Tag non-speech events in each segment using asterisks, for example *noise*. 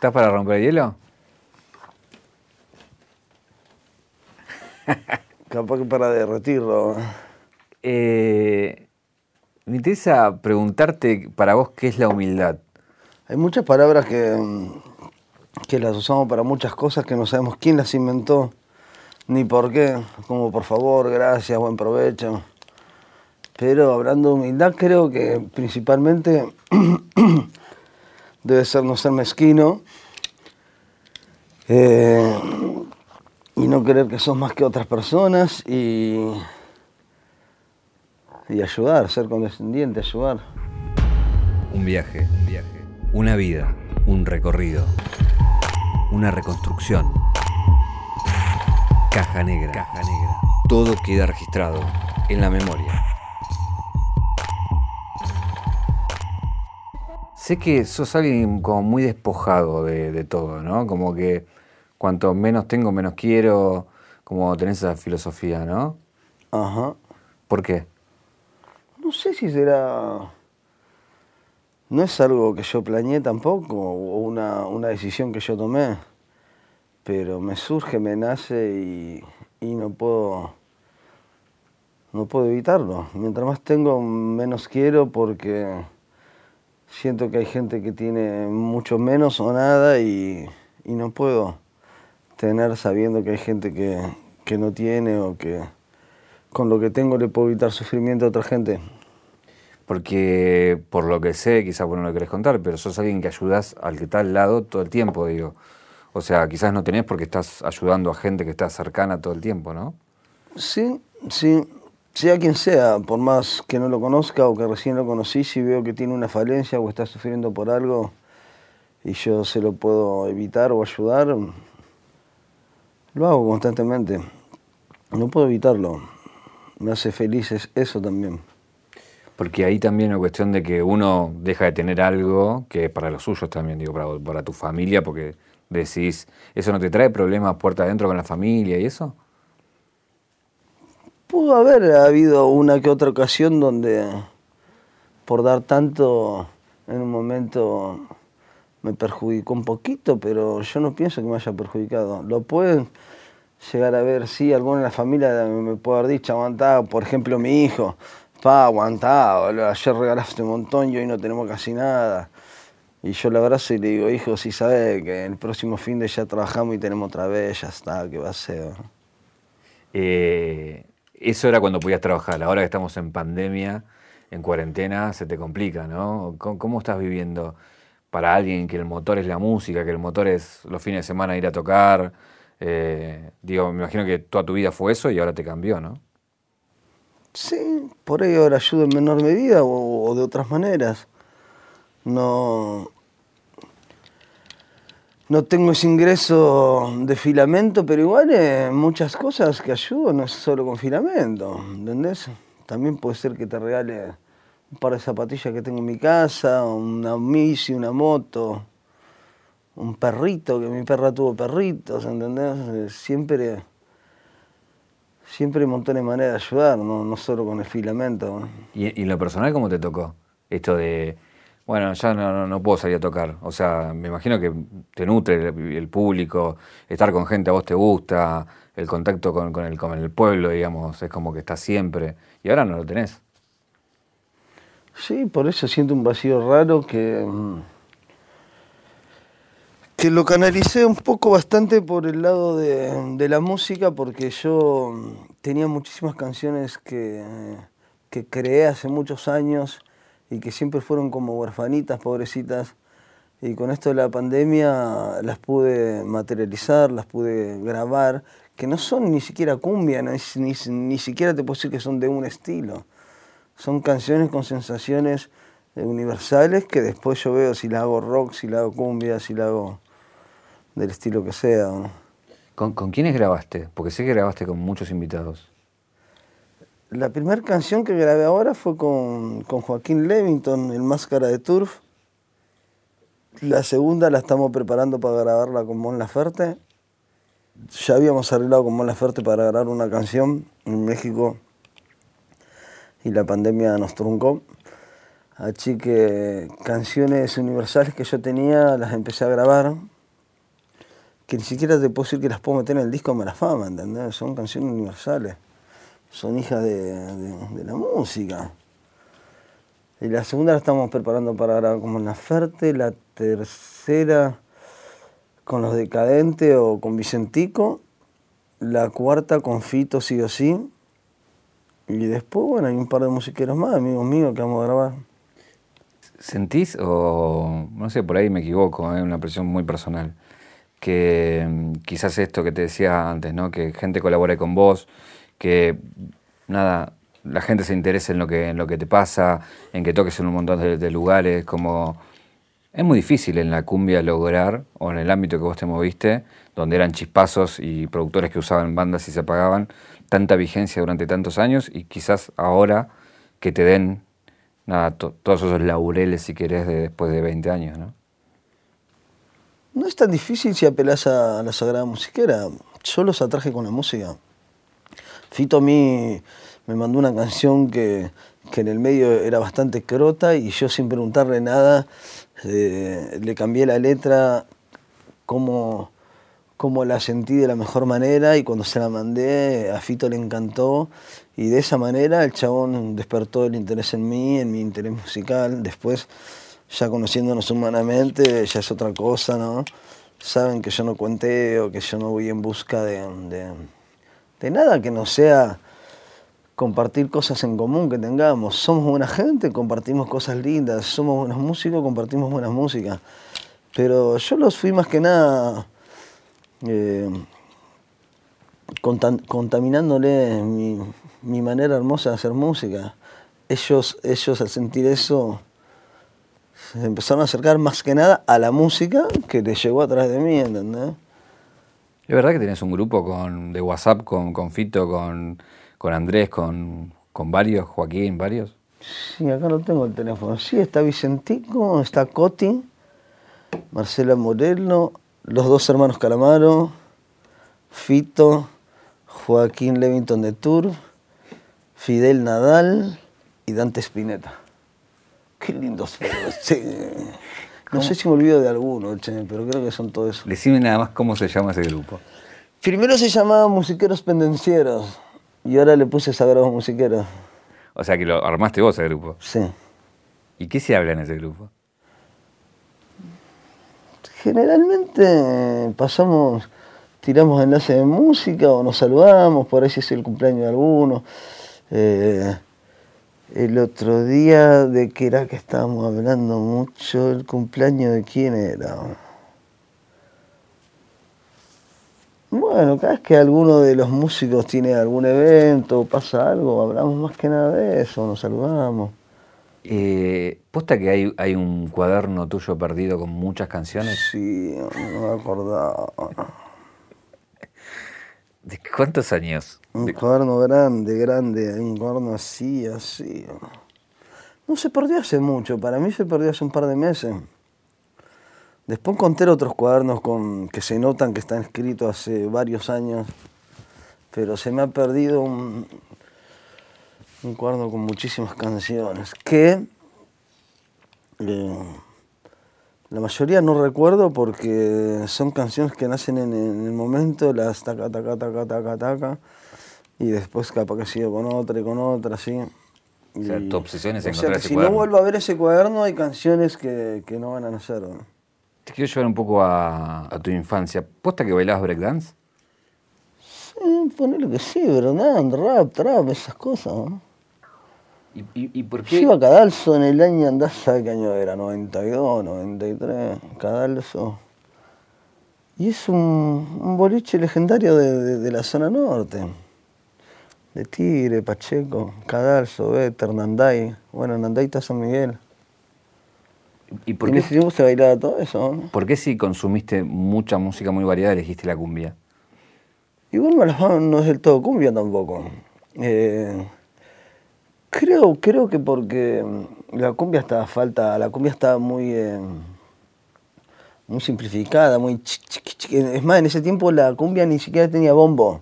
¿Estás para romper el hielo? Capaz que para derretirlo. Eh, me interesa preguntarte para vos qué es la humildad. Hay muchas palabras que, que las usamos para muchas cosas que no sabemos quién las inventó ni por qué, como por favor, gracias, buen provecho. Pero hablando de humildad, creo que principalmente *clears throat* debe ser no ser mezquino eh, y no creer que sos más que otras personas y, y ayudar, ser condescendiente, ayudar. Un viaje, un viaje, una vida, un recorrido, una reconstrucción. Caja negra. Caja negra. Todo queda registrado en la memoria. Sé que sos alguien como muy despojado de, todo, ¿no? Como que cuanto menos tengo, menos quiero, como tenés esa filosofía, ¿no? Ajá. ¿Por qué? No sé si será... No es algo que yo planeé tampoco, o una, una decisión que yo tomé pero me surge, me nace y, no puedo no puedo evitarlo. Mientras más tengo, menos quiero porque siento que hay gente que tiene mucho menos o nada y, no puedo tener sabiendo que hay gente que, que, no tiene o que con lo que tengo le puedo evitar sufrimiento a otra gente. Porque por lo que sé, quizás vos no lo querés contar, pero sos alguien que ayudas al que está al lado todo el tiempo, digo. O sea, quizás no tenés porque estás ayudando a gente que está cercana todo el tiempo, ¿no? Sí, sí. Sea quien sea, por más que no lo conozca o que recién lo conocí, si veo que tiene una falencia o está sufriendo por algo y yo se lo puedo evitar o ayudar, lo hago constantemente. No puedo evitarlo. Me hace feliz eso también. Porque ahí también es cuestión de que uno deja de tener algo que es para los suyos también, digo, para, para tu familia, porque decís, ¿eso no te trae problemas puerta adentro con la familia y eso? Pudo haber habido una que otra ocasión donde por dar tanto en un momento me perjudicó un poquito, pero yo no pienso que me haya perjudicado. Lo pueden llegar a ver, sí, alguno en la familia me puede haber dicho, aguantado, por ejemplo mi hijo, pa, aguantado, ayer regalaste un montón y hoy no tenemos casi nada. Y yo le abrazo y le digo, hijo, si sabe que el próximo fin de ya trabajamos y tenemos otra vez, ya está, ¿qué va a ser? Eh, eso era cuando podías trabajar. Ahora que estamos en pandemia, en cuarentena, se te complica, ¿no? ¿Cómo, estás viviendo para alguien que el motor es la música, que el motor es los fines de semana ir a tocar? Eh, digo, me imagino que toda tu vida fue eso y ahora te cambió, ¿no? Sí, por ahí ahora ayudo en menor medida o de otras maneras no, no tengo ese ingreso de filamento, pero igual en muchas cosas que ayudo no es solo con filamento, ¿entendés? También puede ser que te regale un par de zapatillas que tengo en mi casa, una bici, una moto, un perrito, que mi perra tuvo perritos, ¿entendés? Siempre, siempre hay montones de maneras de ayudar, no, solo con el filamento. ¿Y, ¿Y, lo personal cómo te tocó? Esto de bueno, ya no, puedo salir a tocar. O sea, me imagino que te nutre el, público, estar con gente a vos te gusta, el contacto con, el, con el pueblo, digamos, es como que estás siempre. Y ahora no lo tenés. Sí, por eso siento un vacío raro que, que lo canalicé un poco bastante por el lado de, de la música, porque yo tenía muchísimas canciones que, que creé hace muchos años y que siempre fueron como huerfanitas, pobrecitas. Y con esto de la pandemia las pude materializar, las pude grabar, que no son ni siquiera cumbia, ni, ni, siquiera te puedo decir que son de un estilo. Son canciones con sensaciones eh, universales que después yo veo si la hago rock, si la hago cumbia, si la hago del estilo que sea. ¿Con, ¿Con quiénes grabaste? Porque sé que grabaste con muchos invitados. La primera canción que grabé ahora fue con, Joaquín Levington, el Máscara de Turf. La segunda la estamos preparando para grabarla con Mon Laferte. Ya habíamos arreglado con Mon Laferte para grabar una canción en México y la pandemia nos truncó. Así que canciones universales que yo tenía las empecé a grabar que ni siquiera te puedo decir que las puedo meter en el disco de Mala Fama, ¿entendés? Son canciones universales, son hijas de, de la música. Y la segunda la estamos preparando para grabar como en la Ferte, la tercera con los Decadentes o con Vicentico, la cuarta con Fito sí o sí, y después, bueno, hay un par de musiqueros más, amigos míos, que vamos a grabar. ¿Sentís, o no sé, por ahí me equivoco, es una presión muy personal, que mm, quizás esto que te decía antes, ¿no? que gente colabore con vos, que nada, la gente se interese en lo que, en lo que te pasa, en que toques en un montón de, lugares, como... Es muy difícil en la cumbia lograr, o en el ámbito que vos te moviste, donde eran chispazos y productores que usaban bandas y se apagaban, tanta vigencia durante tantos años y quizás ahora que te den nada, todos esos laureles, si querés, de después de 20 años, ¿no? No es tan difícil si apelas a la Sagrada Musiquera. Yo los atraje con la música. Fito a mí me mandó una canción que, en el medio era bastante crota y yo sin preguntarle nada eh, le cambié la letra, cómo, cómo la sentí de la mejor manera y cuando se la mandé a Fito le encantó y de esa manera el chabón despertó el interés en mí, en mi interés musical. Después, ya conociéndonos humanamente, ya es otra cosa, ¿no? Saben que yo no cuenteo, que yo no voy en busca de, de nada que no sea compartir cosas en común que tengamos. Somos buena gente, compartimos cosas lindas. Somos buenos músicos, compartimos buenas músicas. Pero yo los fui más que nada eh, contaminándole mi, manera hermosa de hacer música. Ellos, ellos al sentir eso se empezaron a acercar más que nada a la música que les llegó a través de mí, ¿entendés? ¿Es verdad que tienes un grupo con, de WhatsApp con, con Fito, con con Andrés, con, varios, Joaquín, varios. Sí, acá no tengo el teléfono. Sí, está Vicentico, está Coti, Marcela Moreno, los dos hermanos Calamaro, Fito, Joaquín Levington de Tour, Fidel Nadal y Dante Spinetta. Qué lindos sí. No sé si me olvido de alguno, pero creo que son todos esos. Decime nada más cómo se llama ese grupo. Primero se llamaba Musiqueros Pendencieros. Y ahora le puse Sagrados Musiqueros. O sea que lo armaste vos ese grupo. Sí. ¿Y qué se habla en ese grupo? Generalmente pasamos, tiramos enlaces de música o nos saludamos, por ahí si es el cumpleaños de alguno. Eh, el otro día, ¿de qué era que estábamos hablando mucho? ¿El cumpleaños de quién era? Bueno, cada vez que alguno de los músicos tiene algún evento o pasa algo, hablamos más que nada de eso, nos saludamos. Eh, ¿Posta que hay, hay un cuaderno tuyo perdido con muchas canciones? Sí, no me acordaba. ¿De cuántos años? Un cuaderno grande, grande, un cuaderno así, así. No se perdió hace mucho, para mí se perdió hace un par de meses. Después encontré otros cuadernos con, que se notan que están escritos hace varios años, pero se me ha perdido un, un cuaderno con muchísimas canciones que eh, la mayoría no recuerdo porque son canciones que nacen en, el momento, las taca, taca, taca, taca, taca, y después capaz que sigo con otra y con otra, así. O sea, tu obsesión es encontrar o sea, que si no vuelvo a ver ese cuaderno hay canciones que, que no van a nacer. Te quiero llevar un poco a, tu infancia. ¿Posta que bailabas breakdance? Sí, ponele que sí, breakdance, rap, trap, esas cosas. ¿no? ¿Y, y, por qué? Yo iba a Cadalso en el año, andás, ¿sabes qué año era? 92, 93, Cadalso. Y es un, un boliche legendario de, de, la zona norte. De Tigre, Pacheco, Cadalso, Better, Nanday. Bueno, Nanday está San Miguel. ¿Y por qué se bailaba todo eso? ¿Por qué si consumiste mucha música muy variada elegiste la cumbia? Igual no es del todo cumbia tampoco. Eh, creo, creo que porque la cumbia está falta, la cumbia está muy, eh, muy simplificada, muy es más, en ese tiempo la cumbia ni siquiera tenía bombo.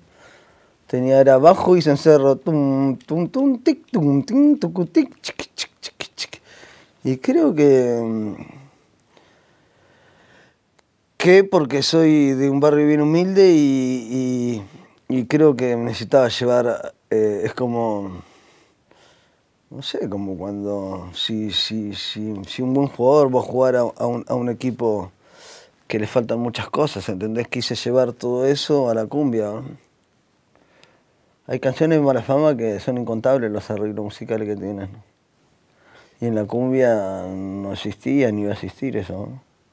Tenía era bajo y cencerro. Tum, tum, tum, tic, tum, tic, tic, y creo que, dejé porque soy de un barrio bien humilde y, creo que necesitaba llevar, eh, es como, no sé, como cuando, si, si, si, si un buen jugador va a jugar a, un, a un equipo que le faltan muchas cosas, ¿entendés? Quise llevar todo eso a la cumbia. Hay canciones de mala fama que son incontables los arreglos musicales que tienen. Y en la cumbia no existía ni iba a existir eso.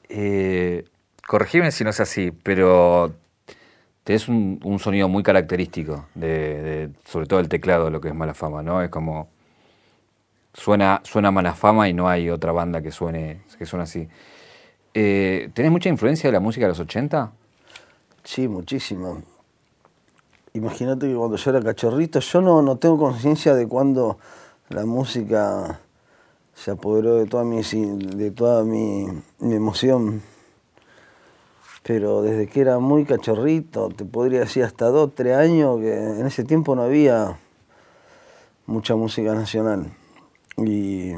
Eh, corregime si no es así, pero tenés un, un sonido muy característico, de, sobre todo el teclado, lo que es mala fama, ¿no? Es como. Suena, suena mala fama y no hay otra banda que suene, que suene así. Eh, ¿Tenés mucha influencia de la música de los 80? Sí, muchísima. Imagínate que cuando yo era cachorrito, yo no, no tengo conciencia de cuando la música se apoderó de toda mi, de toda mi, emoción. Pero desde que era muy cachorrito, te podría decir hasta dos, tres años, que en ese tiempo no había mucha música nacional. Y,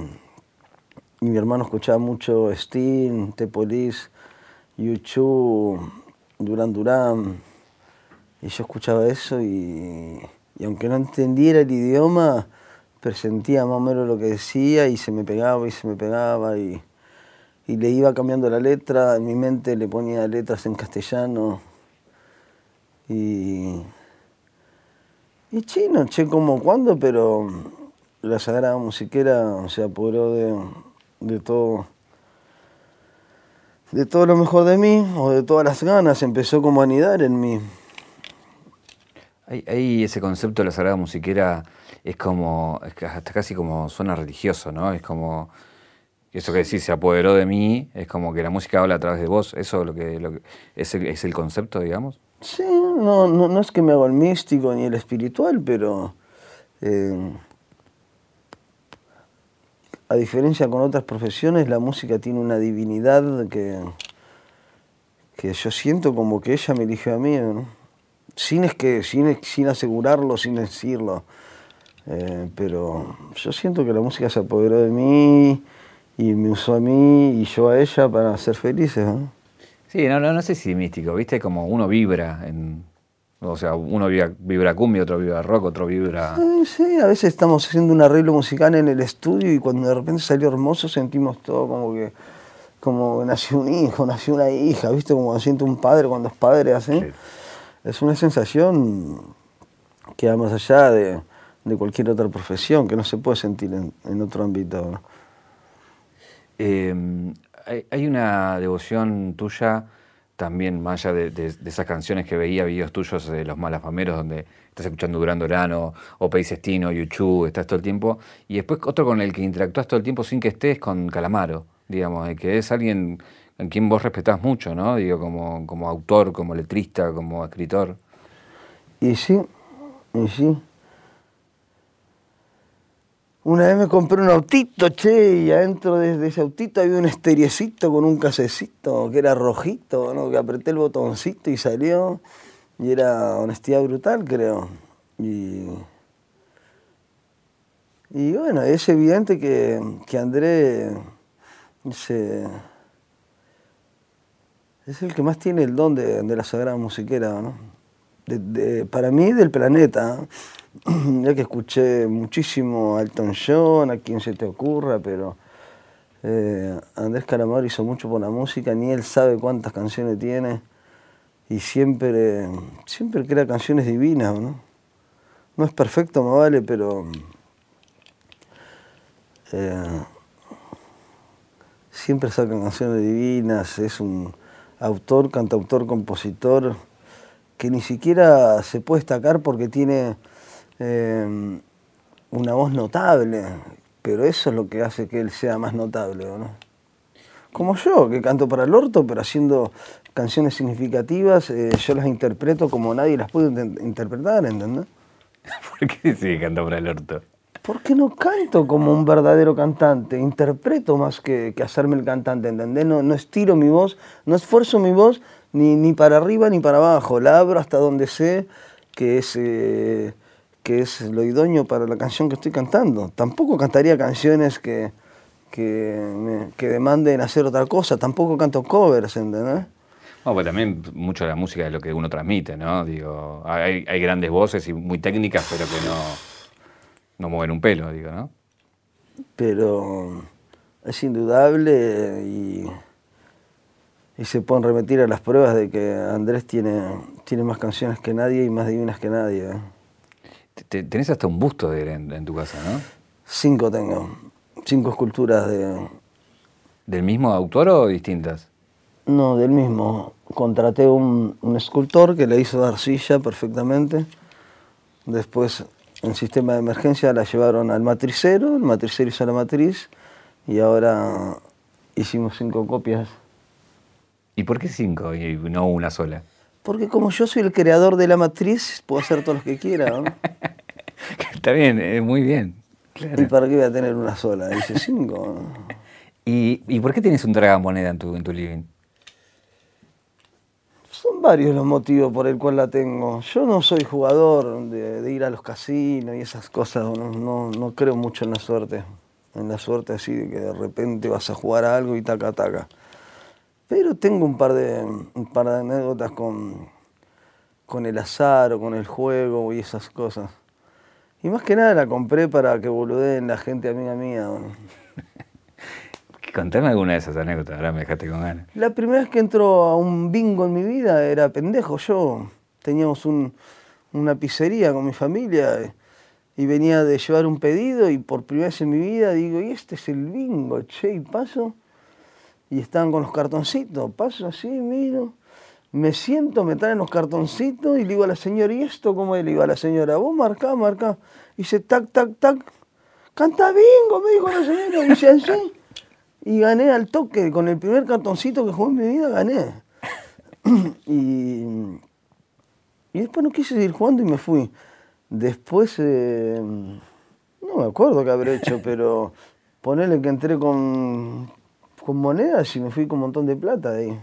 mi hermano escuchaba mucho Sting, The Police, YouTube, Duran Duran. Y yo escuchaba eso y, y aunque no entendiera el idioma, presentía más o menos lo que decía y se me pegaba y se me pegaba y, le iba cambiando la letra, en mi mente le ponía letras en castellano y, y chino, che como cuando, pero la Sagrada Musiquera se apoderó de, de todo de todo lo mejor de mí o de todas las ganas, empezó como a anidar en mí. Hay, ese concepto de la Sagrada Musiquera, es como, hasta casi como suena religioso, ¿no? Es como, eso que decís, se apoderó de mí, es como que la música habla a través de vos, eso lo que, lo que es, el, es, el, concepto, digamos. Sí, no, no, es que me hago el místico ni el espiritual, pero eh, a diferencia con otras profesiones, la música tiene una divinidad que, que yo siento como que ella me eligió a mí, sin, es que, sin, sin asegurarlo, sin decirlo. Eh, pero yo siento que la música se apoderó de mí y me usó a mí y yo a ella para ser felices. ¿no? Sí, no, no, no sé si místico, ¿viste? Como uno vibra en, o sea, uno vibra, cumbia, otro vibra rock, otro vibra... Sí, sí, a veces estamos haciendo un arreglo musical en el estudio y cuando de repente salió hermoso sentimos todo como que como nació un hijo, nació una hija, ¿viste? Como siente un padre cuando es padre así. Es una sensación que va más allá de, cualquier otra profesión, que no se puede sentir en, otro ámbito. Em, hay, una devoción tuya también, más allá de, esas canciones que veía, videos tuyos de los malafameros, donde estás escuchando Durán Durano, o País Estino, YouTube, estás todo el tiempo, y después otro con el que interactúas todo el tiempo sin que estés, con Calamaro, digamos, que es alguien en quien vos respetás mucho, ¿no? Digo, como, como autor, como letrista, como escritor. Y sí, y sí. Una vez me compré un autito, che, y adentro de, ese autito había un esteriecito con un casecito que era rojito, ¿no? Que apreté el botoncito y salió. Y era honestidad brutal, creo. Y, y bueno, es evidente que, que André se es el que más tiene el don de, la Sagrada Musiquera, ¿no? para mí, del planeta. *clears throat* Ya que escuché muchísimo a Elton John, a quien se te ocurra, pero eh, Andrés Calamaro hizo mucho por la música, ni él sabe cuántas canciones tiene y siempre, siempre crea canciones divinas, ¿no? No es perfecto, me vale, pero eh, siempre saca canciones divinas, es un autor, cantautor, compositor, que ni siquiera se puede destacar porque tiene eh, una voz notable, pero eso es lo que hace que él sea más notable, ¿no? Como yo, que canto para el orto, pero haciendo canciones significativas, eh, yo las interpreto como nadie las puede interpretar, ¿entendés? *laughs* ¿Por qué sí canto para el orto? Porque no canto como un verdadero cantante, interpreto más que, hacerme el cantante, ¿entendés? No, no estiro mi voz, no esfuerzo mi voz ni, ni para arriba ni para abajo, la abro hasta donde sé que es, eh, que es lo idóneo para la canción que estoy cantando. Tampoco cantaría canciones que, que, demanden hacer otra cosa, tampoco canto covers, ¿entendés? No, pues también mucho de la música es lo que uno transmite, ¿no? Digo, hay, hay grandes voces y muy técnicas, pero que no, no mueven un pelo, digo, ¿no? Pero es indudable y, y se pueden remitir a las pruebas de que Andrés tiene, tiene más canciones que nadie y más divinas que nadie. ¿eh? Te- Tenés hasta un busto de él en, en tu casa, ¿no? Cinco tengo, cinco esculturas de... ¿Del mismo autor o distintas? No, del mismo. Contraté un, un escultor que le hizo de arcilla perfectamente. Después, en sistema de emergencia, la llevaron al matricero, el matricero hizo la matriz y ahora hicimos cinco copias. ¿Y por qué cinco y no una sola? Porque como yo soy el creador de la matriz, puedo hacer todos los que quiera, ¿no? *laughs* *laughs* Está bien, es muy bien. ¿Y para qué voy a tener una sola? Dice cinco. *laughs* ¿Y, y por qué tienes un tragamoneda en tu, en tu living? Son varios los motivos por el cual la tengo. Yo no soy jugador de, de ir a los casinos y esas cosas. No, no, no creo mucho en la suerte. En la suerte así de que de repente vas a jugar a algo y taca taca. Pero tengo un par de, un par de anécdotas con, con el azar o con el juego y esas cosas. Y más que nada la compré para que boludeen la gente amiga mía. *laughs* Contame alguna de esas anécdotas, ahora me dejaste con ganas. La primera vez que entró a un bingo en mi vida era pendejo yo. Teníamos un- una pizzería con mi familia eh, y venía de llevar un pedido y por primera vez en mi vida digo, y este es el bingo, che, y paso. Y estaban con los cartoncitos, paso así, miro. Me siento, me traen los cartoncitos y le digo a la señora, ¿y esto cómo es? Le digo a la señora, vos marcá, marcá. Y dice, tac, tac, tac. Canta bingo, me dijo la señora. Y dice así. Y gané al toque, con el primer cartoncito que jugué en mi vida, gané. *clears throat* y, y después no quise seguir jugando y me fui. Después, eh, no me acuerdo qué habré hecho, pero ponerle que entré con, con monedas y me fui con un montón de plata de ahí.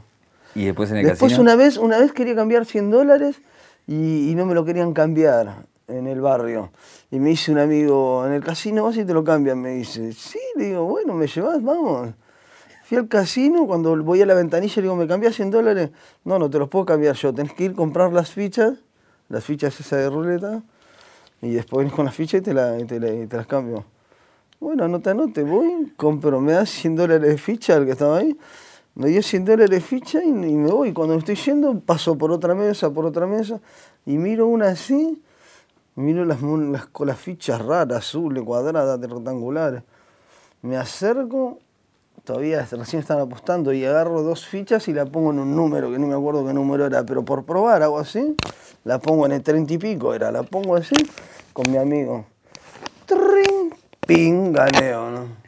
¿Y después en el Después casino? una vez, una vez quería cambiar 100 dólares y, y no me lo querían cambiar en el barrio. Y me dice un amigo, en el casino vas y te lo cambian. Me dice, sí, le digo, bueno, ¿me llevas? Vamos. Fui al casino, cuando voy a la ventanilla le digo, ¿me cambias 100 dólares? No, no te los puedo cambiar yo. Tenés que ir a comprar las fichas, las fichas esas de ruleta, y después venís con las fichas y te, la- y te la- y te las cambio. Bueno, anote, anote, voy, compro, me das 100 dólares de ficha al que estaba ahí, me dio 100 dólares ficha y, me voy. Cuando estoy yendo, paso por otra mesa, por otra mesa, y miro una así, miro las, las, las fichas raras, azules, cuadradas, rectangulares. Me acerco, todavía recién están apostando, y agarro dos fichas y la pongo en un número, que no me acuerdo qué número era, pero por probar hago así, la pongo en el treinta y pico, era, la pongo así, con mi amigo. Trin, ping, ganeo, ¿no?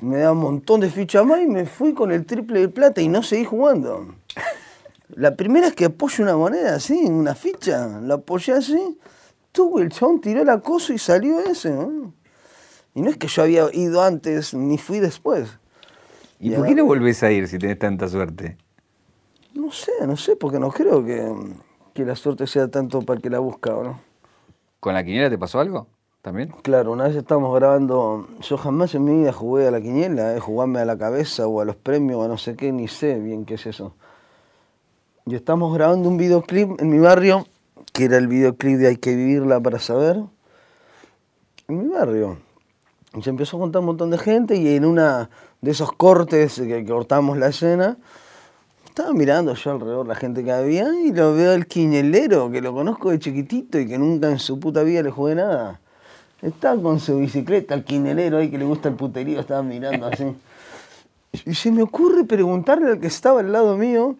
Me da un montón de fichas más y me fui con el triple de plata y no seguí jugando. La primera es que apoyo una moneda así, una ficha, la apoyé así, tuvo el chabón, tiró la cosa y salió ese. ¿no? Y no es que yo había ido antes ni fui después. ¿Y Y por qué no volvés a ir si tenés tanta suerte? No sé, no sé, porque no creo que, que la suerte sea tanto para el que la busca, ¿o ¿no? ¿Con la quiniela te pasó algo? Claro, una vez estábamos grabando, yo jamás en mi vida jugué a la quiniela, eh, jugarme a la cabeza o a los premios o a no sé qué, ni sé bien qué es eso. Y estamos grabando un videoclip en mi barrio, que era el videoclip de Hay que vivirla para saber, en mi barrio. Y se empezó a contar un montón de gente y en una de esos cortes que cortamos la escena, estaba mirando yo alrededor la gente que había y lo veo al quinelero, que lo conozco de chiquitito y que nunca en su puta vida le jugué nada. Estaba con su bicicleta, el quinelero ahí que le gusta el puterío, estaba mirando así. Y se me ocurre preguntarle al que estaba al lado mío,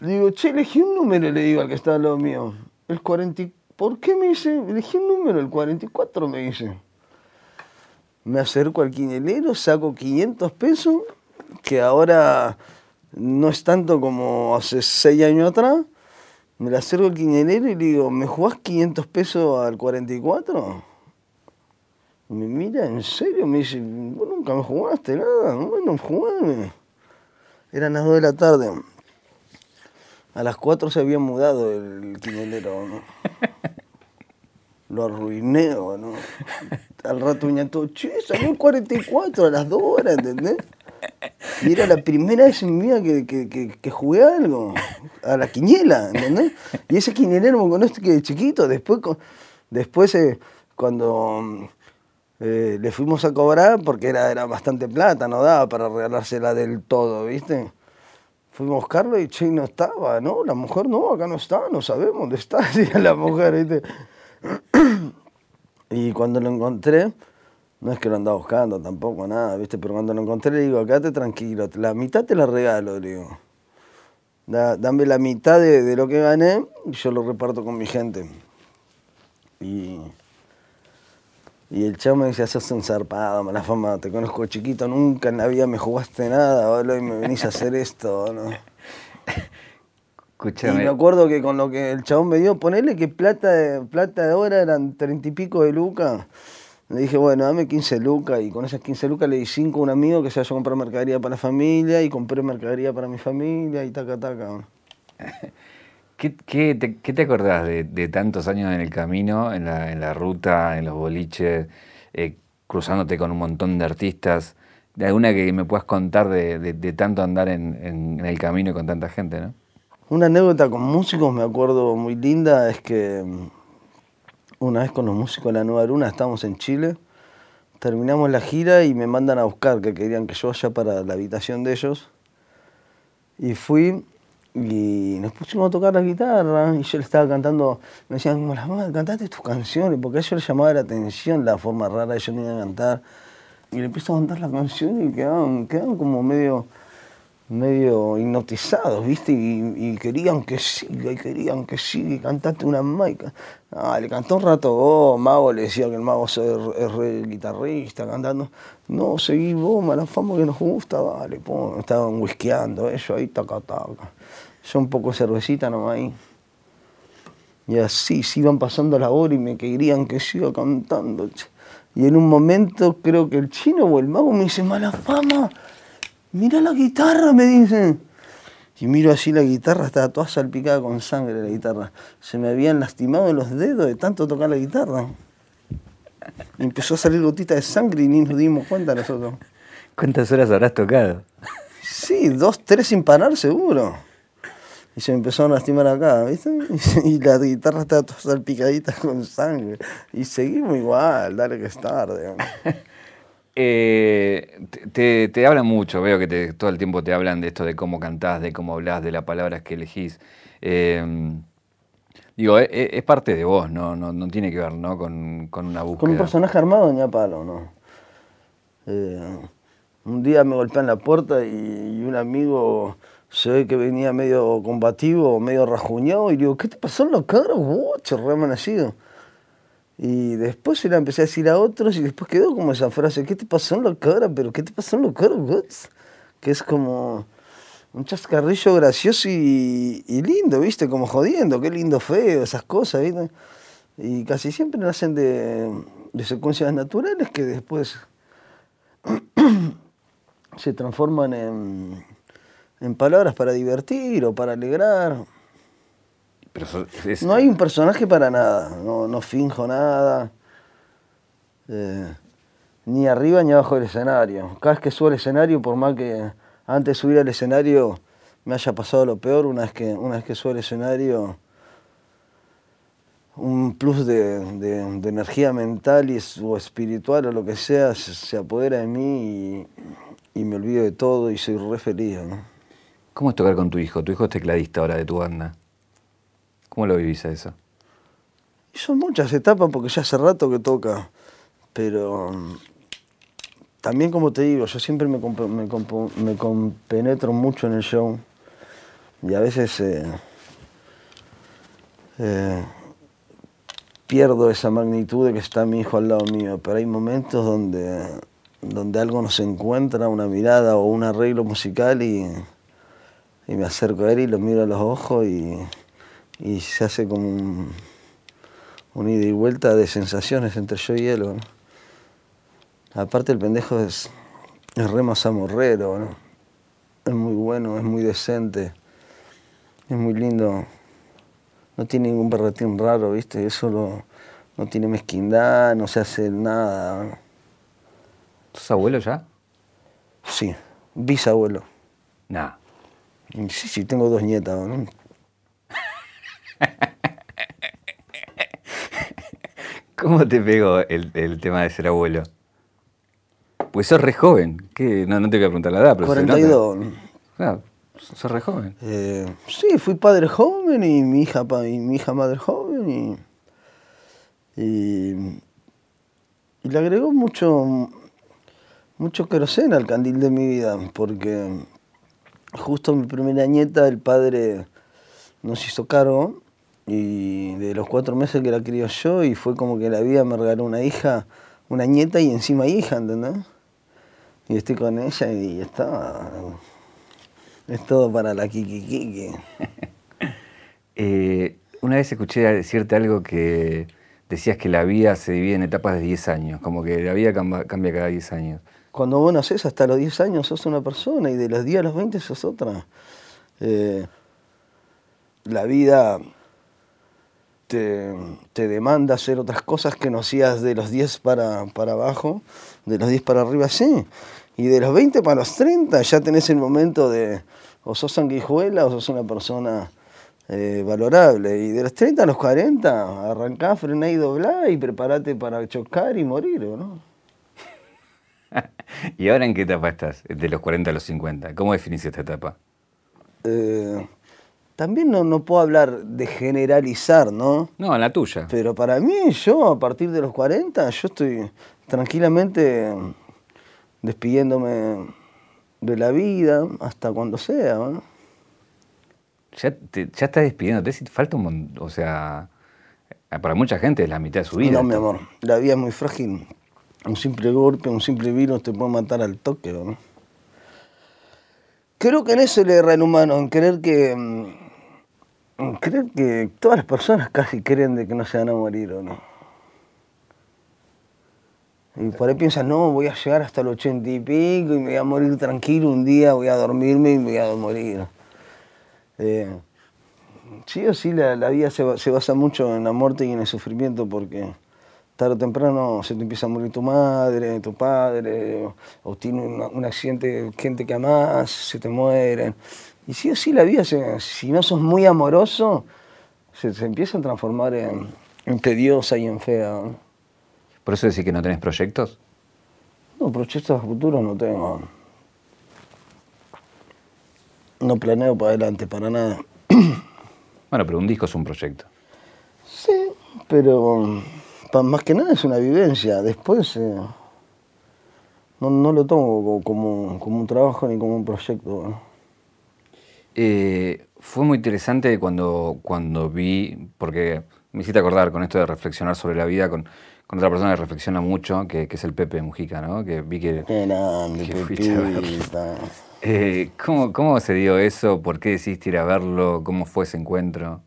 le digo, che, elegí un número, le digo al que estaba al lado mío. El 40, y- ¿por qué me dice? Elegí un número, el 44 me dice. Me acerco al quinelero, saco 500 pesos, que ahora no es tanto como hace 6 años atrás. Me le acerco al quinelero y le digo, ¿me jugás 500 pesos al 44? Me mira, ¿en serio? Me dice, vos nunca me jugaste nada, bueno, jugame. Eran las 2 de la tarde. A las 4 se había mudado el quinelero, ¿no? *laughs* Lo arruiné, ¿no? Al rato venía todo, che, salió el 44 a las 2 horas, ¿entendés? Y era la primera vez en mi vida que, que, que, que jugué algo, a la quiniela, ¿entendés? Y ese quinielero me conoce que de chiquito, después, después eh, cuando eh, le fuimos a cobrar, porque era, era bastante plata, no daba para regalársela del todo, ¿viste? Fuimos a buscarlo y che, no estaba, ¿no? La mujer no, acá no está, no sabemos dónde está, *laughs* decía la mujer, ¿viste? *clears throat* Y cuando lo encontré, no es que lo andaba buscando tampoco, nada, ¿viste? Pero cuando lo encontré le digo, quédate tranquilo, la mitad te la regalo, digo. Da- dame la mitad de, de lo que gané y yo lo reparto con mi gente. Y, y el chavo me dice, sos un zarpado, mala fama, te conozco chiquito, nunca en la vida me jugaste nada, boludo, y me venís a hacer esto, boludo. Y Escúchame. me acuerdo que con lo que el chabón me dio, ponerle que plata de, plata de hora eran treinta y pico de lucas. Le dije, bueno, dame 15 lucas y con esas 15 lucas le di 5 a un amigo que se vaya a comprar mercadería para la familia y compré mercadería para mi familia y taca taca. *laughs* ¿Qué, te, qué acordás de, tantos años en el camino, en la, ruta, en los boliches, eh, cruzándote con un montón de artistas? ¿De alguna que me puedas contar de, tanto andar en el camino y con tanta gente, no? Una anécdota con músicos, me acuerdo muy linda, es que mm, una vez con los músicos de la Nueva Luna estábamos en Chile, terminamos la gira y me mandan a buscar, que querían que yo vaya para la habitación de ellos. Y fui y nos pusimos a tocar la guitarra y yo le estaba cantando, me decían, como las madre, cantate tus canciones, porque a ellos les llamaba la atención la forma rara de yo tenía que cantar. Y le empiezo a cantar la canción y quedaban, quedaban como medio medio hipnotizados, ¿viste? Y, querían que siga, y querían que siga, y cantaste una maica. Ah, le cantó un rato vos, Mago le decía que el Mago es, es re guitarrista cantando. No, seguí vos, mala fama que nos gusta, dale, pum. Estaban whiskeando ellos ahí, taca, taca. Yo un poco cervecita nomás ahí. Y así se iban pasando la hora y me querían que siga cantando. Y en un momento creo que el chino o el mago me dice, mala fama, mira la guitarra, me dicen. Y miro así la guitarra, estaba toda salpicada con sangre la guitarra. Se me habían lastimado los dedos de tanto tocar la guitarra. Y empezó a salir gotita de sangre y ni nos dimos cuenta nosotros. ¿Cuántas horas habrás tocado? Sí, dos, tres sin parar seguro. Y se me empezaron a lastimar acá, ¿viste? *laughs* Y la guitarra estaba toda salpicadita *laughs* con sangre. Y seguimos igual, dale que es tarde. *laughs* Eh, te, te- hablan mucho, veo que te- todo el tiempo te hablan de esto, de cómo cantás, de cómo hablas, de las palabras que elegís. Eh, digo, e- e- es, parte de vos, ¿no? No, no tiene que ver ¿no? con, con una Con un búsqueda. personaje armado ni a palo, ¿no? Eh, un día me golpean la puerta y, y un amigo se ve que venía medio combativo, medio rajuñado, y le digo, ¿qué te pasó en la cara, boche, re? Y después se la empecé a decir a otros y después quedó como esa frase, ¿qué te pasó en la cara? Pero ¿qué te pasó en la cara, boche? Que es como un chascarrillo gracioso y, lindo, ¿viste? Como jodiendo, qué lindo feo, esas cosas, ¿viste? Y casi siempre nacen de secuencias naturales que después *clears throat* se transforman en, en palabras para divertir o para alegrar. Pero eso- es- No hay un personaje para nada, no, no finjo nada. Eh, ni arriba ni abajo del escenario. Cada vez que subo al escenario, por más que antes de subir al escenario me haya pasado lo peor, una vez que, una vez que subo al escenario, un plus de, de- de energía mental y, o espiritual o lo que sea se, se apodera de mí y, y me olvido de todo y soy re feliz. ¿no? ¿Cómo es tocar con tu hijo? Tu hijo es tecladista ahora de tu banda. ¿Cómo lo vivís a eso? Son muchas etapas porque ya hace rato que toca, pero mm, también como te digo, yo siempre me, comp- compenetro mucho en el show y a veces eh, eh, pierdo esa magnitud de que está mi hijo al lado mío, pero hay momentos donde, donde algo nos encuentra, una mirada o un arreglo musical y, y me acerco a él y lo miro a los ojos y, y se hace como un, un ida y vuelta de sensaciones entre yo y él. ¿no? Aparte el pendejo es, es re mazamorrero, ¿no? es muy bueno, es muy decente, es muy lindo. No tiene ningún berretín raro, ¿viste? Eso lo- no tiene mezquindad, no se hace nada. ¿no? ¿Sos abuelo ya? Sí, Bisabuelo. No. Sí, sí, tengo dos nietas. ¿no? ¿Cómo te pegó el, el tema de ser abuelo? Pues sos re joven. ¿Qué? No, no te voy a preguntar la edad, pero se nota. 42. Claro, sos re joven. Eh, sí, fui padre joven y mi hija, pa- y mi hija madre joven y, y, y le agregó mucho, mucho queroseno al candil de mi vida, porque justo mi primera nieta, el padre nos hizo cargo y de los cuatro meses que la crió yo y fue como que la vida me regaló una hija, una nieta y encima hija, ¿entendés? Y estoy con ella y está... Es todo para la Kiki. *laughs* Eh, una vez escuché decirte algo que decías que la vida se divide en etapas de 10 años, como que la vida cambia cada 10 años. Cuando vos nacés hasta los 10 años sos una persona y de los 10 a los 20 sos otra. Eh, la vida te, te demanda hacer otras cosas que no hacías de los 10 para, para abajo, de los 10 para arriba sí. Y de los 20 para los 30 ya tenés el momento de o sos sanguijuela o sos una persona eh, valorable. Y de los 30 a los 40 arrancá, frená y doblá y prepárate para chocar y morir, ¿o ¿no? *laughs* ¿Y ahora en qué etapa estás? De los 40 a los 50. ¿Cómo definís esta etapa? Eh, también no, no puedo hablar de generalizar, ¿no? No, en la tuya. Pero para mí, yo a partir de los 40, yo estoy tranquilamente despidiéndome de la vida hasta cuando sea. ¿no? Ya, te- ya estás despidiéndote, si falta un montón. O sea, para mucha gente es la mitad de su vida. No, mi amor, la vida es muy frágil. Un simple golpe, un simple virus te puede matar al toque, ¿no? Creo que en eso le erra el humano, en creer que. mm, En creer que todas las personas casi creen de que no se van a morir, ¿o no? Y por ahí piensan, no, voy a llegar hasta el ochenta y pico y me voy a morir tranquilo un día, voy a dormirme y me voy a morir. Eh, Sí o sí, la, la vida se, se basa mucho en la muerte y en el sufrimiento porque tarde o temprano se te empieza a morir tu madre, tu padre, o, o tiene una- un accidente, gente que amás, se te mueren. Y sí o sí, la vida, se- si no sos muy amoroso, se, se empieza a transformar en, en tediosa y en fea. ¿no? ¿Por eso decís que no tenés proyectos? No, proyectos a futuro no tengo. No planeo para adelante, para nada. Bueno, pero un disco es un proyecto. Sí, pero más que nada es una vivencia. Después eh, no, no lo tomo co- como, como un trabajo ni como un proyecto. ¿no? Eh, fue muy interesante cuando, cuando vi, porque me hiciste acordar con esto de reflexionar sobre la vida con, con otra persona que reflexiona mucho, que, que es el Pepe Mujica, ¿no? Que vi que... Qué grande, que fuiste a. Eh, ¿cómo, ¿Cómo se dio eso? ¿Por qué decidiste ir a verlo? ¿Cómo fue ese encuentro?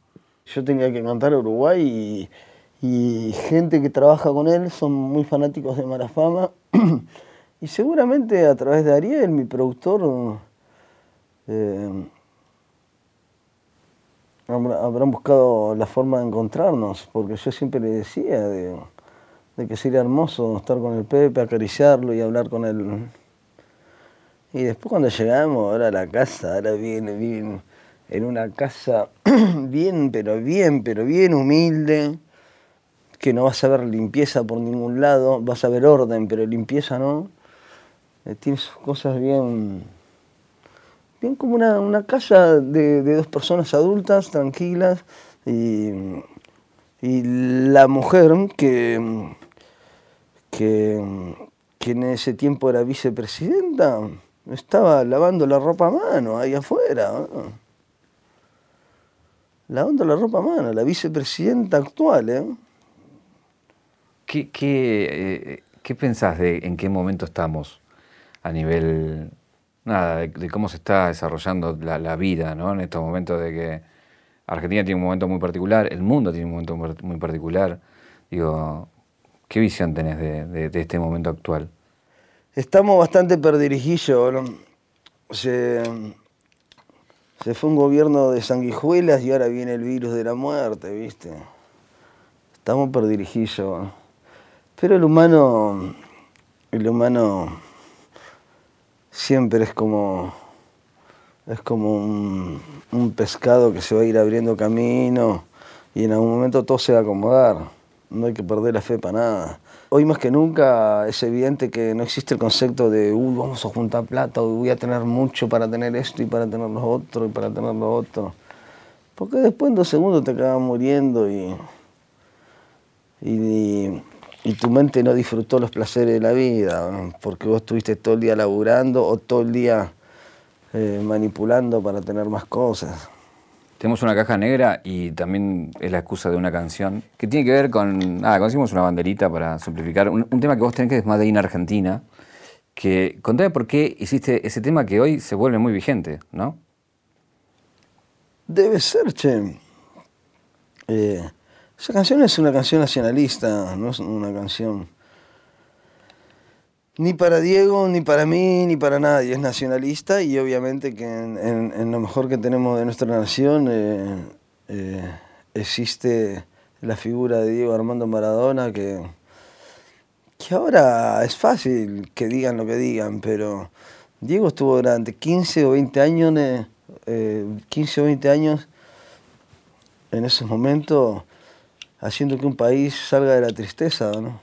Yo tenía que cantar a Uruguay y, y gente que trabaja con él son muy fanáticos de Marafama. *clears throat* y seguramente a través de Ariel, mi productor, eh, habrá- habrán buscado la forma de encontrarnos, porque yo siempre le decía de, que sería hermoso estar con el Pepe, acariciarlo y hablar con él. Y después cuando llegamos, ahora la casa, ahora viene, vive en una casa *clears throat* bien, pero bien, pero bien humilde, que no vas a ver limpieza por ningún lado, vas a ver orden, pero limpieza no. Eh, tiene sus cosas bien, bien como una, una casa de, de dos personas adultas, tranquilas, y, y la mujer que, que, que en ese tiempo era vicepresidenta, estaba lavando la ropa a mano ahí afuera. ¿no? Lavando la ropa a mano, la vicepresidenta actual, ¿eh? ¿Qué, qué, eh, qué pensás de en qué momento estamos a nivel, nada, de, cómo se está desarrollando la, vida, ¿no? En estos momentos de que Argentina tiene un momento muy particular, el mundo tiene un momento muy particular. Digo, ¿qué visión tenés de, este momento actual? Estamos bastante perdirigidos. ¿no? Se, se fue un gobierno de sanguijuelas y ahora viene el virus de la muerte, ¿viste? Estamos perdirigidos. ¿no? Pero el humano, el humano siempre es como, es como un, un pescado que se va a ir abriendo camino y en algún momento todo se va a acomodar. No hay que perder la fe para nada. Hoy más que nunca es evidente que no existe el concepto de, uy, vamos a juntar plata, voy a tener mucho para tener esto y para tener lo otro y para tener lo otro. Porque después en dos segundos te acabas muriendo y, y tu mente no disfrutó los placeres de la vida, ¿no? porque vos estuviste todo el día laburando o todo el día eh, manipulando para tener más cosas. Tenemos una caja negra y también es la excusa de una canción que tiene que ver con. Ah, conocimos una banderita para simplificar. Un, un tema que vos tenés que es Made in Argentina. Que contame por qué hiciste ese tema que hoy se vuelve muy vigente, ¿no? Debe ser, che. Eh, esa canción es una canción nacionalista, no es una canción ni para Diego, ni para mí, ni para nadie. Es nacionalista y obviamente que en, lo mejor que tenemos de nuestra nación eh, eh, existe la figura de Diego Armando Maradona que, que ahora es fácil que digan lo que digan, pero Diego estuvo durante 15 o 20 años, eh, eh, 15 o 20 años en esos momentos haciendo que un país salga de la tristeza, ¿no?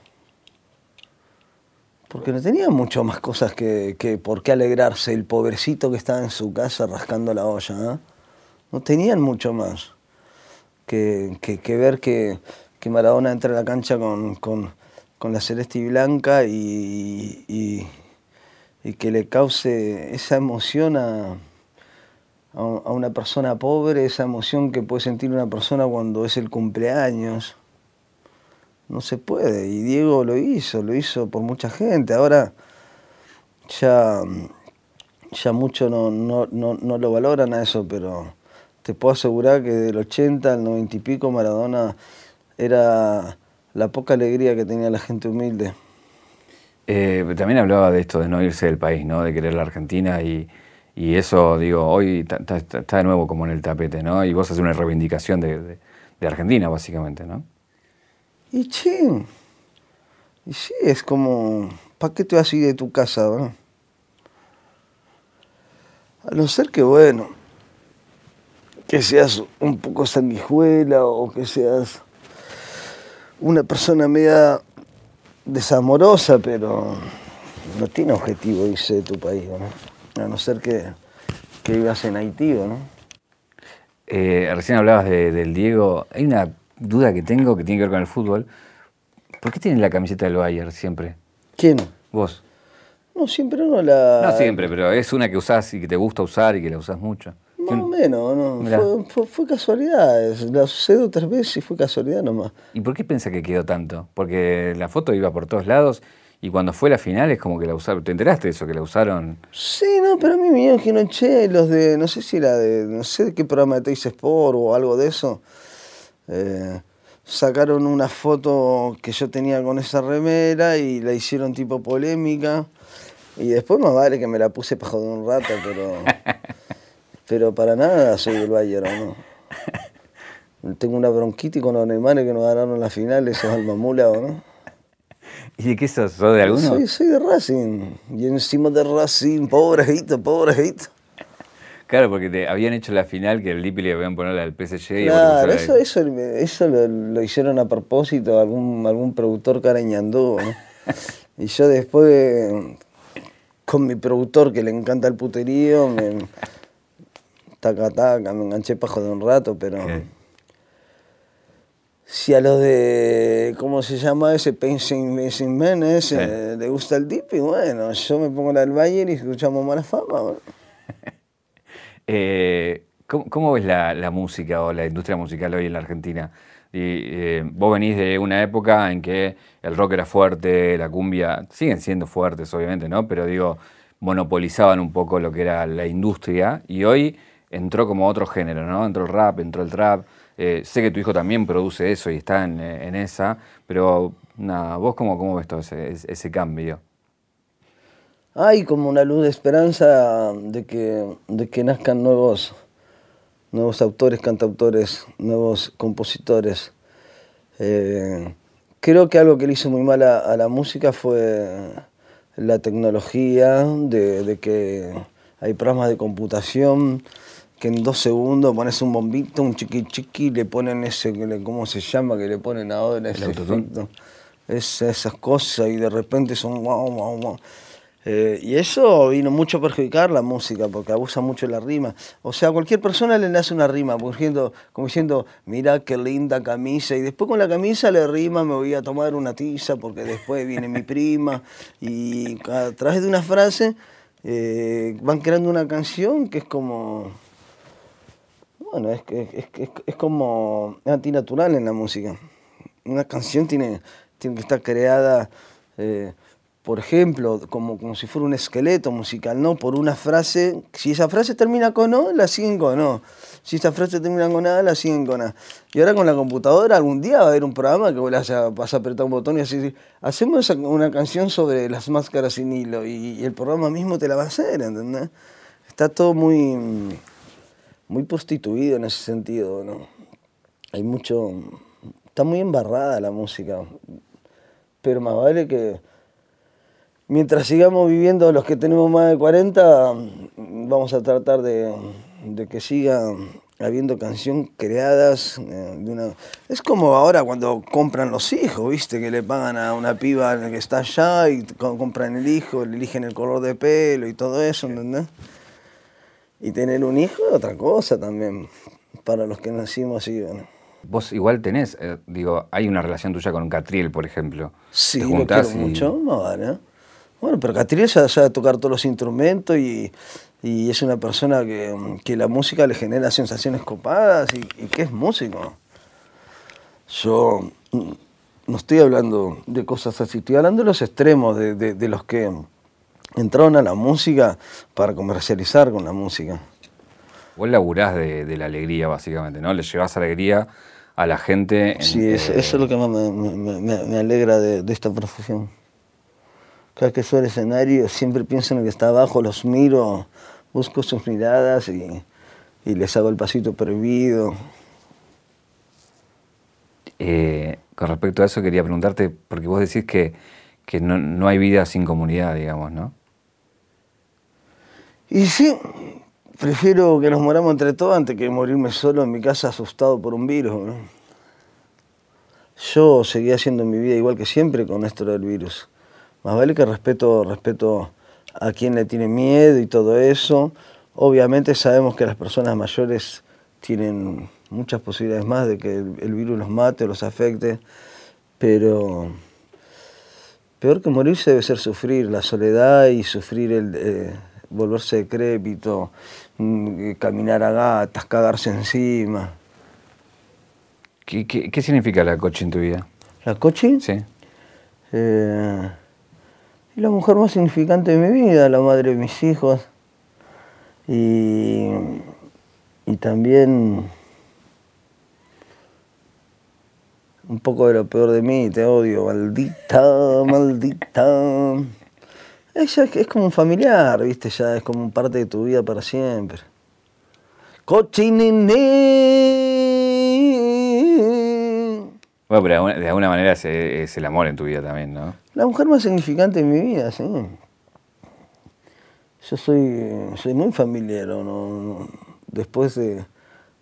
Porque no tenía mucho más cosas que, que por qué alegrarse el pobrecito que estaba en su casa rascando la olla, ¿ah? No tenían mucho más que, que- que ver que, que Maradona entra a la cancha con, con- con la celeste y blanca y- y que le cause esa emoción a, a un- a una persona pobre, esa emoción que puede sentir una persona cuando es el cumpleaños. No se puede. Y Diego lo hizo, lo hizo por mucha gente. Ahora ya, ya mucho no, no, no, no lo valoran a eso, pero te puedo asegurar que del 80 al 90 y pico Maradona era la poca alegría que tenía la gente humilde. Eh, también hablaba de esto de no irse del país, ¿no? De querer la Argentina y, y eso, digo, hoy está de nuevo como en el tapete, ¿no? Y vos haces una reivindicación de, de- Argentina, básicamente, ¿no? Y che, y sí, es como, ¿para qué te vas a ir de tu casa? no? A no ser que, bueno, que seas un poco sanguijuela o que seas una persona media desamorosa, pero no tiene objetivo irse de tu país, ¿no? A no ser que, que vivas en Haití, ¿o ¿no? Eh, recién hablabas de- del Diego. Hay una duda que tengo que tiene que ver con el fútbol. ¿Por qué tienes la camiseta del Bayern siempre? ¿Quién? Vos. No, siempre no la... No siempre, pero es una que usás y que te gusta usar y que la usás mucho. Más o menos, no. Fue, fue, fue casualidad. La sucedió tres veces y fue casualidad nomás. ¿Y por qué pensás que quedó tanto? Porque la foto iba por todos lados y cuando fue la final es como que la usaron. ¿Te enteraste de eso? Que la usaron. Sí, no, pero a mí me dijeron, che, los de, no sé si era de, no sé de qué programa de Teis Sport o algo de eso. eh, sacaron una foto que yo tenía con esa remera y la hicieron tipo polémica. Y después más vale que me la puse para joder un rato, pero. *laughs* pero para nada soy del Bayern, ¿no? Tengo una bronquitis con los alemanes que nos ganaron la final, esos almamulados, ¿no? ¿Y de qué sos? ¿Sos de alguno? Soy, soy de Racing. Y encima de Racing, pobrecito, pobrecito. Claro, porque te habían hecho la final que el Lippi le habían ponerle al PSG Claro, eso, eso, eso lo, lo hicieron a propósito, algún, algún productor carañandú. ¿no? *laughs* y yo después, con mi productor que le encanta el puterío, me, taca taca, me enganché pajo de un rato, pero. Si a los de, ¿cómo se llama ese? Pensing, Men, ese, Sí. le gusta el dip y bueno, yo me pongo la del Bayern y escuchamos mala fama. *laughs* Eh, ¿cómo, cómo ves la, la música o la industria musical hoy en la Argentina? Y, eh, vos venís de una época en que el rock era fuerte, la cumbia, siguen siendo fuertes obviamente, ¿no? Pero digo, monopolizaban un poco lo que era la industria y hoy entró como otro género, ¿no? Entró el rap, entró el trap. Eh, sé que tu hijo también produce eso y está en, eh, en esa, pero nada, ¿vos cómo, cómo ves todo ese, cambio? Hay como una luz de esperanza de que, de que nazcan nuevos, nuevos autores, cantautores, nuevos compositores. Eh, creo que algo que le hizo muy mal a, la música fue, la tecnología, de, que hay programas de computación que en dos segundos pones un bombito, un chiqui chiqui, le ponen ese, ¿cómo se llama? Que le ponen ahora ese efecto. Es, esas cosas y de repente son wow, wow, wow. Eh, y eso vino mucho a perjudicar la música, porque abusa mucho la rima. O sea, a cualquier persona le nace una rima, como diciendo, como diciendo, mira qué linda camisa, y después con la camisa le rima, me voy a tomar una tiza, porque después viene mi prima, y a través de una frase eh, van creando una canción que es como... Bueno, es, es, es, es como antinatural en la música. Una canción tiene, tiene que estar creada... Eh, por ejemplo, como, como si fuera un esqueleto musical, ¿no? Por una frase, si esa frase termina con O, la siguen con O. Si esa frase termina con A, la siguen con A. Y ahora con la computadora, algún día va a haber un programa que vas a, apretar un botón y así, hacemos una canción sobre las máscaras sin hilo y, el programa mismo te la va a hacer, ¿entendés? Está todo muy, muy prostituido en ese sentido, ¿no? Hay mucho... Está muy embarrada la música, pero más vale que mientras sigamos viviendo los que tenemos más de 40, vamos a tratar de, que siga habiendo canciones creadas eh, de una... Es como ahora cuando compran los hijos, ¿viste? Que le pagan a una piba que está allá y compran el hijo, le eligen el color de pelo y todo eso, ¿entendés? Y tener un hijo es otra cosa también, para los que nacimos así, bueno. Vos igual tenés, eh, digo, hay una relación tuya con Catriel, por ejemplo. Sí, lo quiero mucho, no, bueno, pero Catriel sabe tocar todos los instrumentos y, es una persona que, la música le genera sensaciones copadas y, que es músico. Yo no estoy hablando de cosas así, estoy hablando de los extremos, de, los que entraron a la música para comercializar con la música. Vos laburás de, la alegría, básicamente, ¿no? Le llevas alegría a la gente. sí, eso, es lo que más me, alegra de esta profesión. Cada que al escenario siempre pienso en el que está abajo, los miro, busco sus miradas y, les hago el pasito prohibido. Eh, con respecto a eso quería preguntarte, porque vos decís que, no, hay vida sin comunidad, digamos, ¿no? Y sí, prefiero que nos moramos entre todos antes que morirme solo en mi casa asustado por un virus. Yo seguía haciendo mi vida igual que siempre con esto del virus. Más vale que respeto, respeto a quien le tiene miedo y todo eso. Obviamente sabemos que las personas mayores tienen muchas posibilidades más de que el, virus los mate o los afecte, pero peor que morirse debe ser sufrir la soledad y sufrir el eh, volverse decrépito, mm, caminar a gatas, cagarse encima. ¿Qué, significa la coche en tu vida? ¿La coche? Sí. Eh, la mujer más significante de mi vida, la madre de mis hijos. Y, y también un poco de lo peor de mí, te odio, maldita, maldita. Ella es, es como un familiar, viste, ya es como parte de tu vida para siempre. Cochinine. Bueno, pero de alguna manera es, el amor en tu vida también, ¿no? La mujer más significante en mi vida, sí. Yo soy, soy muy familiero, ¿no? Después de,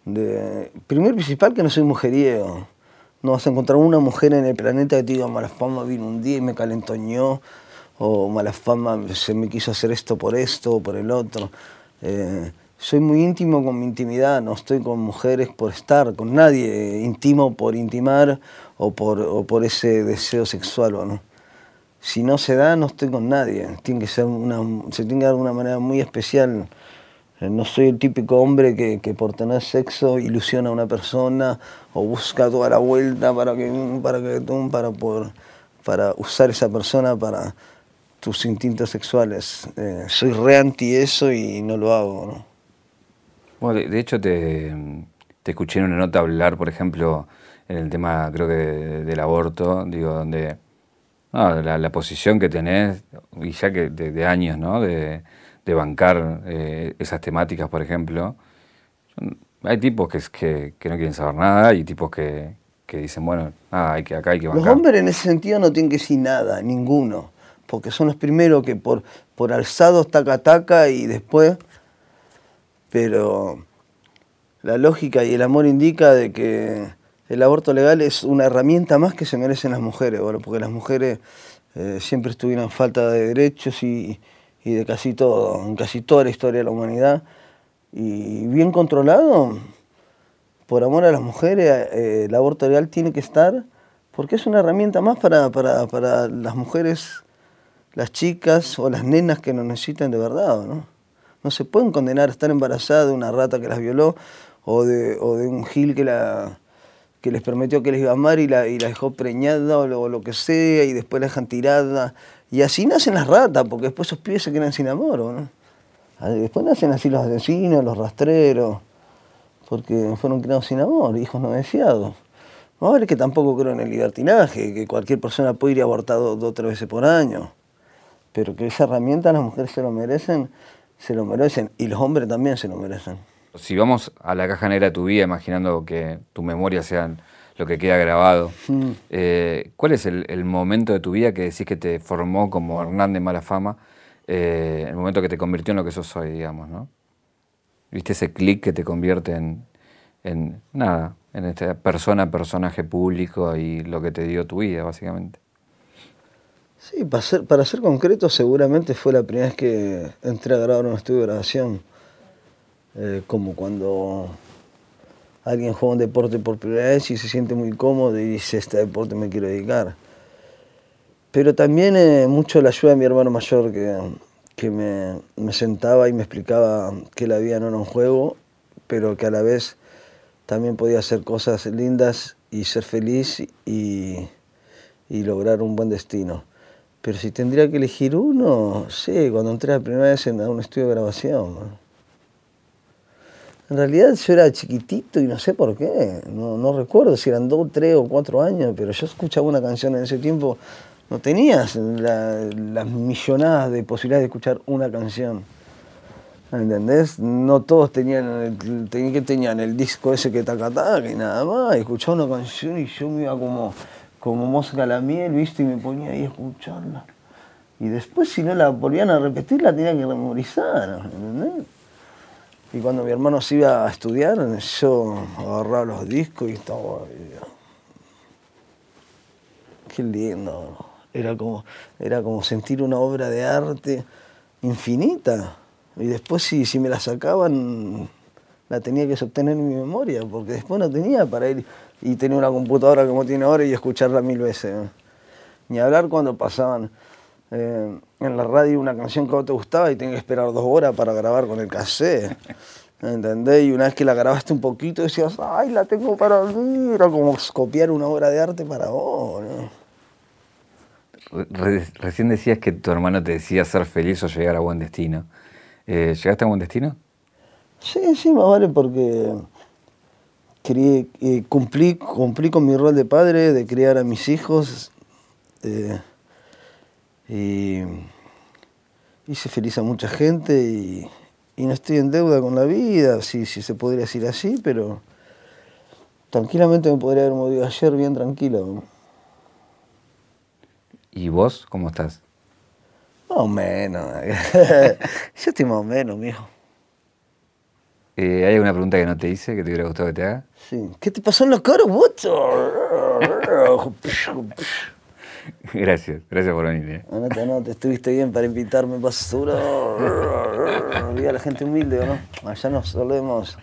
de... Primero principal que no soy mujeriego. No vas a encontrar una mujer en el planeta que te diga, mala fama vino un día y me calentoñó, o mala fama se me quiso hacer esto por esto o por el otro. Eh, soy muy íntimo con mi intimidad, no estoy con mujeres por estar, con nadie, intimo por intimar o por, por ese deseo sexual o no. Si no se da, no estoy con nadie. Tiene que ser una, se tiene que dar de una manera muy especial. Eh, no soy el típico hombre que, por tener sexo ilusiona a una persona o busca toda la vuelta para que para que para por, para usar esa persona para tus instintos sexuales. Eh, soy re anti eso y no lo hago, ¿no? Bueno, de, hecho te, escuché en una nota hablar, por ejemplo, en el tema, creo que del aborto, digo, donde la, posición que tenés, y ya que de, años, ¿no? De, bancar eh, esas temáticas, por ejemplo. Hay tipos que, que, que, no quieren saber nada y tipos que, dicen, bueno, hay que, acá hay que bancar. Los hombres en ese sentido no tienen que decir nada, ninguno porque son los primeros que por, por alzados taca taca y después, pero la lógica y el amor indica de que el aborto legal es una herramienta más que se merecen las mujeres, bueno, porque las mujeres eh, siempre estuvieron falta de derechos y, y, de casi todo, en casi toda la historia de la humanidad, y bien controlado, por amor a las mujeres, eh, el aborto legal tiene que estar, porque es una herramienta más para, para, para las mujeres las chicas o las nenas que nos necesitan de verdad, ¿no? No se pueden condenar a estar embarazadas de una rata que las violó o de, o de un gil que, la, que les prometió que les iba a amar y la, y la dejó preñada o lo, lo, que sea y después la dejan tirada. Y así nacen las ratas, porque después esos pibes se quedan sin amor, ¿no? Después nacen así los asesinos, los rastreros, porque fueron criados sin amor, hijos no deseados. No es que tampoco creo en el libertinaje, que cualquier persona puede ir abortado dos o tres veces por año pero que esa herramienta las mujeres se lo merecen, se lo merecen, y los hombres también se lo merecen. Si vamos a la caja negra de tu vida, imaginando que tu memoria sea lo que queda grabado, mm. eh, ¿cuál es el, momento de tu vida que decís que te formó como Hernán de mala fama, eh, el momento que te convirtió en lo que sos hoy, digamos, ¿no? ¿Viste ese clic que te convierte en, en nada, en esta persona, personaje público y lo que te dio tu vida, básicamente? Sí, para ser, para ser concreto, seguramente fue la primera vez que entré a grabar un estudio de grabación. Eh, como cuando alguien juega un deporte por primera vez y se siente muy cómodo y dice, este deporte me quiero dedicar. Pero también eh, mucho la ayuda de mi hermano mayor que, que me, me, sentaba y me explicaba que la vida no era un juego, pero que a la vez también podía hacer cosas lindas y ser feliz y, y lograr un buen destino. Pero si tendría que elegir uno, sí, cuando entré la primera vez en un estudio de grabación. En realidad yo era chiquitito y no sé por qué, no, no recuerdo si eran dos, tres o cuatro años, pero yo escuchaba una canción en ese tiempo, no tenías las millonadas de posibilidades de escuchar una canción. ¿Entendés? No todos tenían, tenían que tenían el disco ese que taca taca y nada más. Escuchaba una canción y yo me iba como como mosca la miel, ¿viste? Y me ponía ahí a escucharla. Y después, si no la volvían a repetir, la tenía que memorizar, ¿entendés? Y cuando mi hermano se iba a estudiar, yo agarraba los discos y estaba. Qué lindo. Era como, era como sentir una obra de arte infinita. Y después, si, si me la sacaban, la tenía que sostener en mi memoria, porque después no tenía para ir y tener una computadora como tiene ahora y escucharla mil veces. Ni hablar cuando pasaban eh, en la radio una canción que vos te gustaba y tenías que esperar dos horas para grabar con el cassette. ¿Entendés? Y una vez que la grabaste un poquito decías, ay, la tengo para mí. Era como copiar una obra de arte para vos. recién decías que tu hermano te decía ser feliz o llegar a buen destino. Eh, ¿Llegaste a buen destino? Sí, sí, más vale porque eh, cumplí, cumplí con mi rol de padre, de criar a mis hijos. Eh, y hice feliz a mucha gente y, no estoy en deuda con la vida, si, si se podría decir así, pero tranquilamente me podría haber movido ayer bien tranquilo. ¿Y vos cómo estás? Más o menos. *laughs* Yo estoy más o menos, mijo. Eh, ¿Hay alguna pregunta que no te hice que te hubiera gustado que te haga? Sí. ¿Qué te pasó en los caros, gracias, gracias por venir. Eh. No, no, te estuviste bien para invitarme basura. Olvida la gente humilde, ¿o no? Allá nos solemos.